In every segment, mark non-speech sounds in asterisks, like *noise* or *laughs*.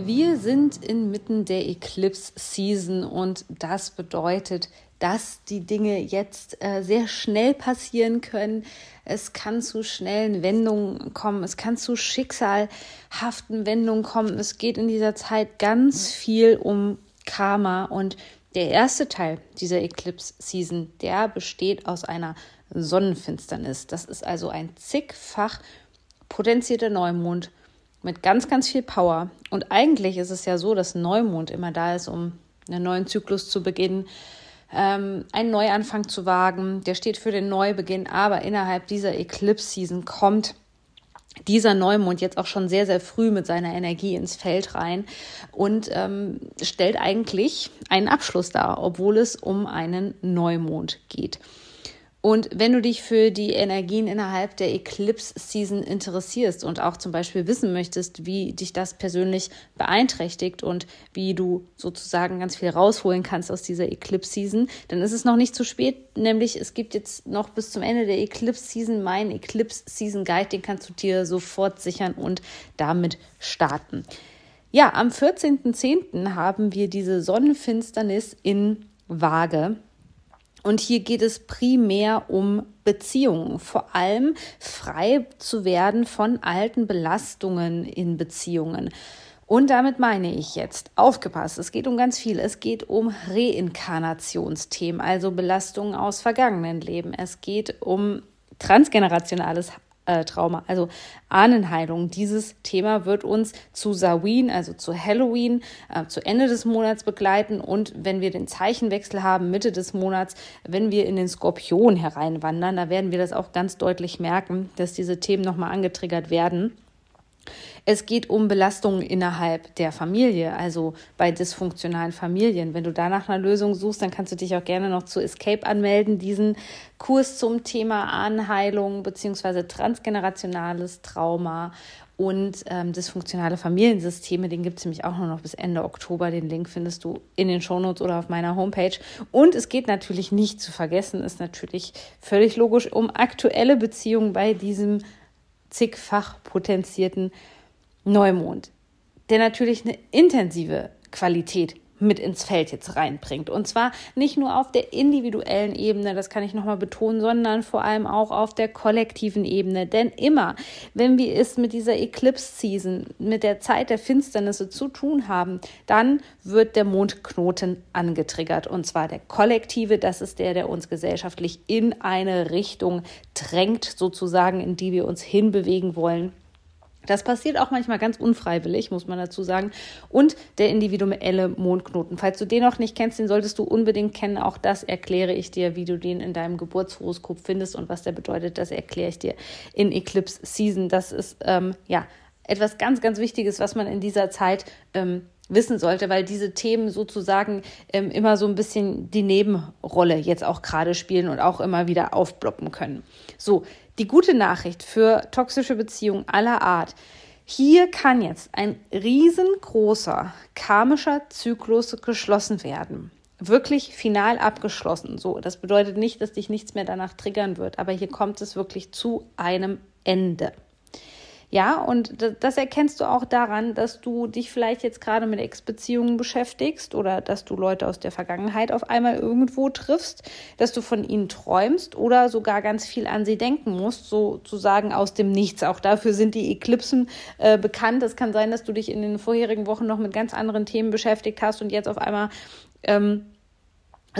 Wir sind inmitten der Eclipse Season und das bedeutet, dass die Dinge jetzt äh, sehr schnell passieren können. Es kann zu schnellen Wendungen kommen, es kann zu schicksalhaften Wendungen kommen. Es geht in dieser Zeit ganz viel um Karma und der erste Teil dieser Eclipse Season, der besteht aus einer Sonnenfinsternis. Das ist also ein zigfach potenzierter Neumond mit ganz, ganz viel Power. Und eigentlich ist es ja so, dass Neumond immer da ist, um einen neuen Zyklus zu beginnen, ähm, einen Neuanfang zu wagen. Der steht für den Neubeginn, aber innerhalb dieser Eclipse-Season kommt dieser Neumond jetzt auch schon sehr, sehr früh mit seiner Energie ins Feld rein und ähm, stellt eigentlich einen Abschluss dar, obwohl es um einen Neumond geht. Und wenn du dich für die Energien innerhalb der Eclipse-Season interessierst und auch zum Beispiel wissen möchtest, wie dich das persönlich beeinträchtigt und wie du sozusagen ganz viel rausholen kannst aus dieser Eclipse-Season, dann ist es noch nicht zu spät. Nämlich es gibt jetzt noch bis zum Ende der Eclipse-Season meinen Eclipse-Season-Guide, den kannst du dir sofort sichern und damit starten. Ja, am 14.10. haben wir diese Sonnenfinsternis in Waage. Und hier geht es primär um Beziehungen, vor allem frei zu werden von alten Belastungen in Beziehungen. Und damit meine ich jetzt, aufgepasst, es geht um ganz viel. Es geht um Reinkarnationsthemen, also Belastungen aus vergangenen Leben. Es geht um transgenerationales äh, Trauma, also Ahnenheilung. Dieses Thema wird uns zu Samhain, also zu Halloween, äh, zu Ende des Monats begleiten und wenn wir den Zeichenwechsel haben, Mitte des Monats, wenn wir in den Skorpion hereinwandern, da werden wir das auch ganz deutlich merken, dass diese Themen nochmal angetriggert werden. Es geht um Belastungen innerhalb der Familie, also bei dysfunktionalen Familien. Wenn du da nach einer Lösung suchst, dann kannst du dich auch gerne noch zu Escape anmelden, diesen Kurs zum Thema Anheilung bzw. transgenerationales Trauma und ähm, dysfunktionale Familiensysteme. Den gibt es nämlich auch nur noch bis Ende Oktober. Den Link findest du in den Shownotes oder auf meiner Homepage. Und es geht natürlich nicht zu vergessen, ist natürlich völlig logisch, um aktuelle Beziehungen bei diesem zigfach potenzierten Neumond, der natürlich eine intensive Qualität mit ins Feld jetzt reinbringt. Und zwar nicht nur auf der individuellen Ebene, das kann ich nochmal betonen, sondern vor allem auch auf der kollektiven Ebene. Denn immer, wenn wir es mit dieser Eclipse-Season, mit der Zeit der Finsternisse zu tun haben, dann wird der Mondknoten angetriggert. Und zwar der kollektive, das ist der, der uns gesellschaftlich in eine Richtung drängt, sozusagen, in die wir uns hinbewegen wollen. Das passiert auch manchmal ganz unfreiwillig, muss man dazu sagen. Und der individuelle Mondknoten. Falls du den noch nicht kennst, den solltest du unbedingt kennen. Auch das erkläre ich dir, wie du den in deinem Geburtshoroskop findest und was der bedeutet. Das erkläre ich dir in Eclipse Season. Das ist ähm, ja etwas ganz, ganz Wichtiges, was man in dieser Zeit ähm, wissen sollte, weil diese Themen sozusagen ähm, immer so ein bisschen die Nebenrolle jetzt auch gerade spielen und auch immer wieder aufploppen können. So, die gute Nachricht für toxische Beziehungen aller Art. Hier kann jetzt ein riesengroßer karmischer Zyklus geschlossen werden. Wirklich final abgeschlossen. So, das bedeutet nicht, dass dich nichts mehr danach triggern wird, aber hier kommt es wirklich zu einem Ende. Ja, und das erkennst du auch daran, dass du dich vielleicht jetzt gerade mit Ex-Beziehungen beschäftigst oder dass du Leute aus der Vergangenheit auf einmal irgendwo triffst, dass du von ihnen träumst oder sogar ganz viel an sie denken musst, sozusagen aus dem Nichts. Auch dafür sind die Eklipsen äh, bekannt. Es kann sein, dass du dich in den vorherigen Wochen noch mit ganz anderen Themen beschäftigt hast und jetzt auf einmal ähm,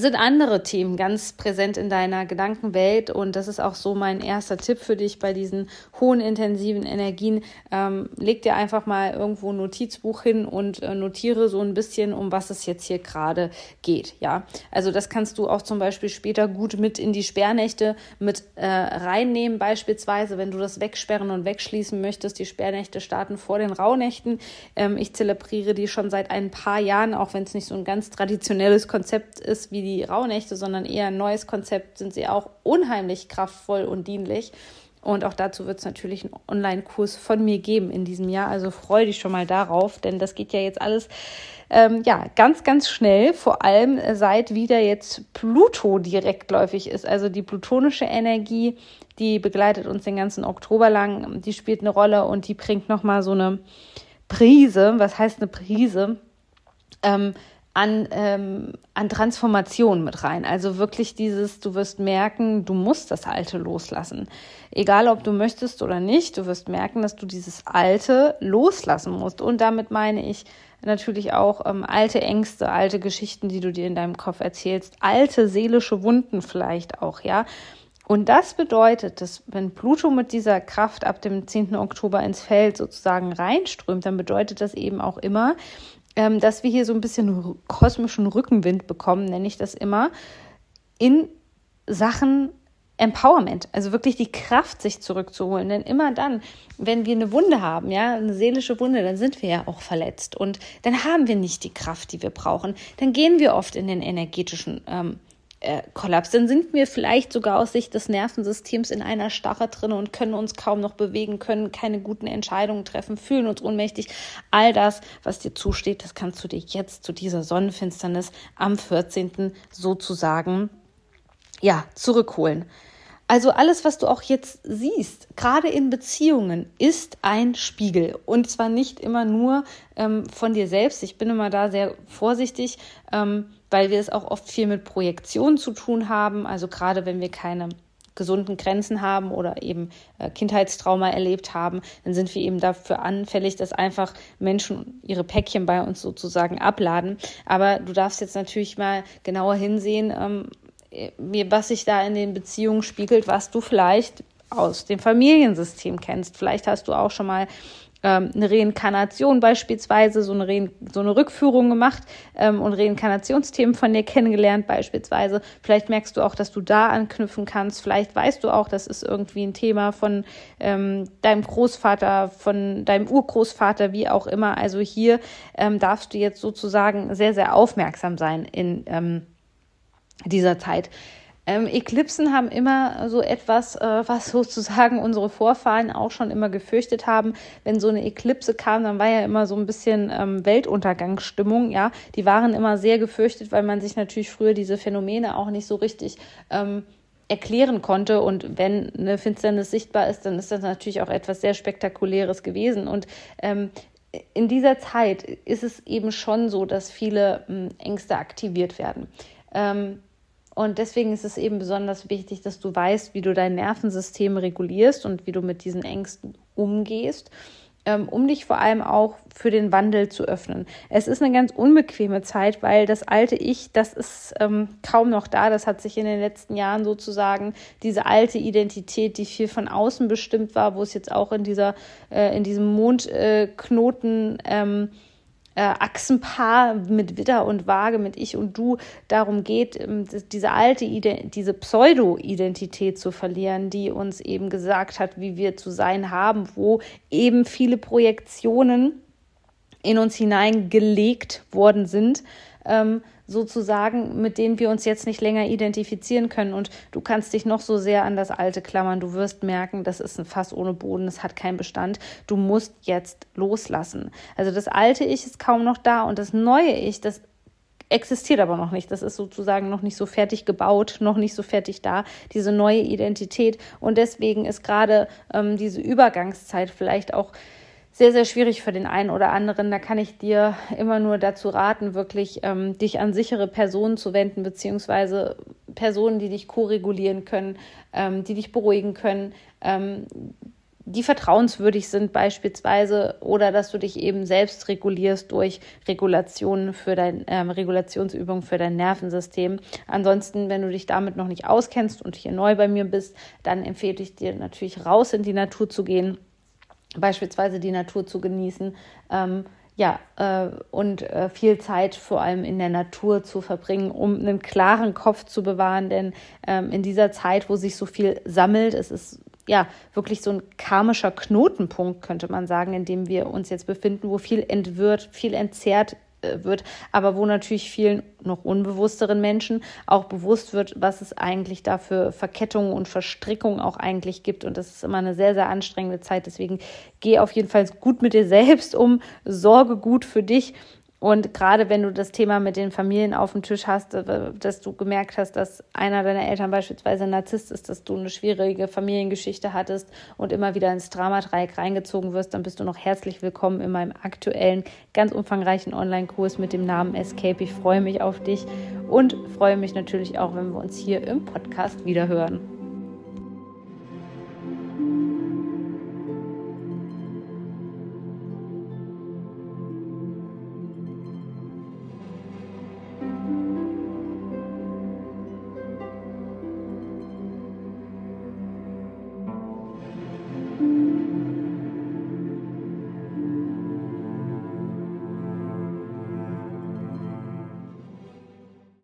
sind andere Themen ganz präsent in deiner Gedankenwelt und das ist auch so mein erster Tipp für dich bei diesen hohen intensiven Energien. Ähm, leg dir einfach mal irgendwo ein Notizbuch hin und äh, notiere so ein bisschen, um was es jetzt hier gerade geht. Ja, also das kannst du auch zum Beispiel später gut mit in die Sperrnächte mit äh, reinnehmen, beispielsweise, wenn du das wegsperren und wegschließen möchtest. Die Sperrnächte starten vor den Rauhnächten. Ähm, ich zelebriere die schon seit ein paar Jahren, auch wenn es nicht so ein ganz traditionelles Konzept ist wie die Rauhnächte, sondern eher ein neues Konzept, sind sie auch unheimlich kraftvoll und dienlich. Und auch dazu wird es natürlich einen Online-Kurs von mir geben in diesem Jahr. Also freue dich schon mal darauf, denn das geht ja jetzt alles ähm, ja, ganz, ganz schnell, vor allem seit wieder jetzt Pluto direktläufig ist. Also die plutonische Energie, die begleitet uns den ganzen Oktober lang, die spielt eine Rolle und die bringt nochmal so eine Prise. Was heißt eine Prise? Ähm, an, ähm, an Transformation mit rein. Also wirklich dieses, du wirst merken, du musst das Alte loslassen. Egal, ob du möchtest oder nicht, du wirst merken, dass du dieses Alte loslassen musst. Und damit meine ich natürlich auch ähm, alte Ängste, alte Geschichten, die du dir in deinem Kopf erzählst, alte seelische Wunden vielleicht auch, ja. Und das bedeutet, dass wenn Pluto mit dieser Kraft ab dem 10. Oktober ins Feld sozusagen reinströmt, dann bedeutet das eben auch immer, ähm, dass wir hier so ein bisschen kosmischen Rückenwind bekommen, nenne ich das immer, in Sachen Empowerment, also wirklich die Kraft, sich zurückzuholen. Denn immer dann, wenn wir eine Wunde haben, ja, eine seelische Wunde, dann sind wir ja auch verletzt und dann haben wir nicht die Kraft, die wir brauchen. Dann gehen wir oft in den energetischen ähm, äh, Kollaps. Dann sind wir vielleicht sogar aus Sicht des Nervensystems in einer Starre drin und können uns kaum noch bewegen, können keine guten Entscheidungen treffen, fühlen uns ohnmächtig. All das, was dir zusteht, das kannst du dir jetzt zu dieser Sonnenfinsternis am 14. sozusagen ja, zurückholen. Also alles, was du auch jetzt siehst, gerade in Beziehungen, ist ein Spiegel. Und zwar nicht immer nur ähm, von dir selbst. Ich bin immer da sehr vorsichtig, ähm, weil wir es auch oft viel mit Projektionen zu tun haben. Also gerade wenn wir keine gesunden Grenzen haben oder eben äh, Kindheitstrauma erlebt haben, dann sind wir eben dafür anfällig, dass einfach Menschen ihre Päckchen bei uns sozusagen abladen. Aber du darfst jetzt natürlich mal genauer hinsehen, ähm, was sich da in den Beziehungen spiegelt, was du vielleicht aus dem Familiensystem kennst. Vielleicht hast du auch schon mal ähm, eine Reinkarnation beispielsweise, so eine, Re so eine Rückführung gemacht ähm, und Reinkarnationsthemen von dir kennengelernt beispielsweise. Vielleicht merkst du auch, dass du da anknüpfen kannst. Vielleicht weißt du auch, das ist irgendwie ein Thema von ähm, deinem Großvater, von deinem Urgroßvater, wie auch immer. Also hier ähm, darfst du jetzt sozusagen sehr, sehr aufmerksam sein in ähm, dieser Zeit. Ähm, Eklipsen haben immer so etwas, äh, was *laughs* sozusagen unsere Vorfahren auch schon immer gefürchtet haben. Wenn so eine Eklipse kam, dann war ja immer so ein bisschen ähm, Weltuntergangsstimmung. Ja, die waren immer sehr gefürchtet, weil man sich natürlich früher diese Phänomene auch nicht so richtig ähm, erklären konnte. Und wenn eine Finsternis sichtbar ist, dann ist das natürlich auch etwas sehr Spektakuläres gewesen. Und ähm, in dieser Zeit ist es eben schon so, dass viele ähm, Ängste aktiviert werden. Ähm, und deswegen ist es eben besonders wichtig, dass du weißt, wie du dein Nervensystem regulierst und wie du mit diesen Ängsten umgehst, ähm, um dich vor allem auch für den Wandel zu öffnen. Es ist eine ganz unbequeme Zeit, weil das alte Ich, das ist ähm, kaum noch da. Das hat sich in den letzten Jahren sozusagen diese alte Identität, die viel von außen bestimmt war, wo es jetzt auch in dieser, äh, in diesem Mondknoten äh, ähm, äh, Achsenpaar mit Widder und Waage, mit Ich und Du, darum geht, ähm, diese alte, diese Pseudo-Identität zu verlieren, die uns eben gesagt hat, wie wir zu sein haben, wo eben viele Projektionen in uns hineingelegt worden sind. Ähm, sozusagen, mit denen wir uns jetzt nicht länger identifizieren können. Und du kannst dich noch so sehr an das Alte klammern. Du wirst merken, das ist ein Fass ohne Boden, es hat keinen Bestand. Du musst jetzt loslassen. Also das alte Ich ist kaum noch da und das neue Ich, das existiert aber noch nicht. Das ist sozusagen noch nicht so fertig gebaut, noch nicht so fertig da, diese neue Identität. Und deswegen ist gerade ähm, diese Übergangszeit vielleicht auch sehr, sehr schwierig für den einen oder anderen. Da kann ich dir immer nur dazu raten, wirklich ähm, dich an sichere Personen zu wenden, beziehungsweise Personen, die dich ko-regulieren können, ähm, die dich beruhigen können, ähm, die vertrauenswürdig sind beispielsweise oder dass du dich eben selbst regulierst durch Regulationen für dein ähm, Regulationsübungen für dein Nervensystem. Ansonsten, wenn du dich damit noch nicht auskennst und hier neu bei mir bist, dann empfehle ich dir natürlich raus in die Natur zu gehen, beispielsweise die Natur zu genießen. Ähm, ja, äh, und äh, viel Zeit vor allem in der Natur zu verbringen, um einen klaren Kopf zu bewahren. Denn ähm, in dieser Zeit, wo sich so viel sammelt, es ist ja wirklich so ein karmischer Knotenpunkt, könnte man sagen, in dem wir uns jetzt befinden, wo viel entwirrt, viel entzerrt wird, aber wo natürlich vielen noch unbewussteren Menschen auch bewusst wird, was es eigentlich da für Verkettungen und Verstrickungen auch eigentlich gibt. Und das ist immer eine sehr, sehr anstrengende Zeit. Deswegen geh auf jeden Fall gut mit dir selbst um, sorge gut für dich und gerade wenn du das Thema mit den Familien auf dem Tisch hast, äh, dass du gemerkt hast, dass einer deiner Eltern beispielsweise ein Narzisst ist, dass du eine schwierige Familiengeschichte hattest und immer wieder ins Dramadreieck reingezogen wirst, dann bist du noch herzlich willkommen in meinem aktuellen, ganz umfangreichen Online-Kurs mit dem Namen Escape. Ich freue mich auf dich und freue mich natürlich auch, wenn wir uns hier im Podcast wiederhören.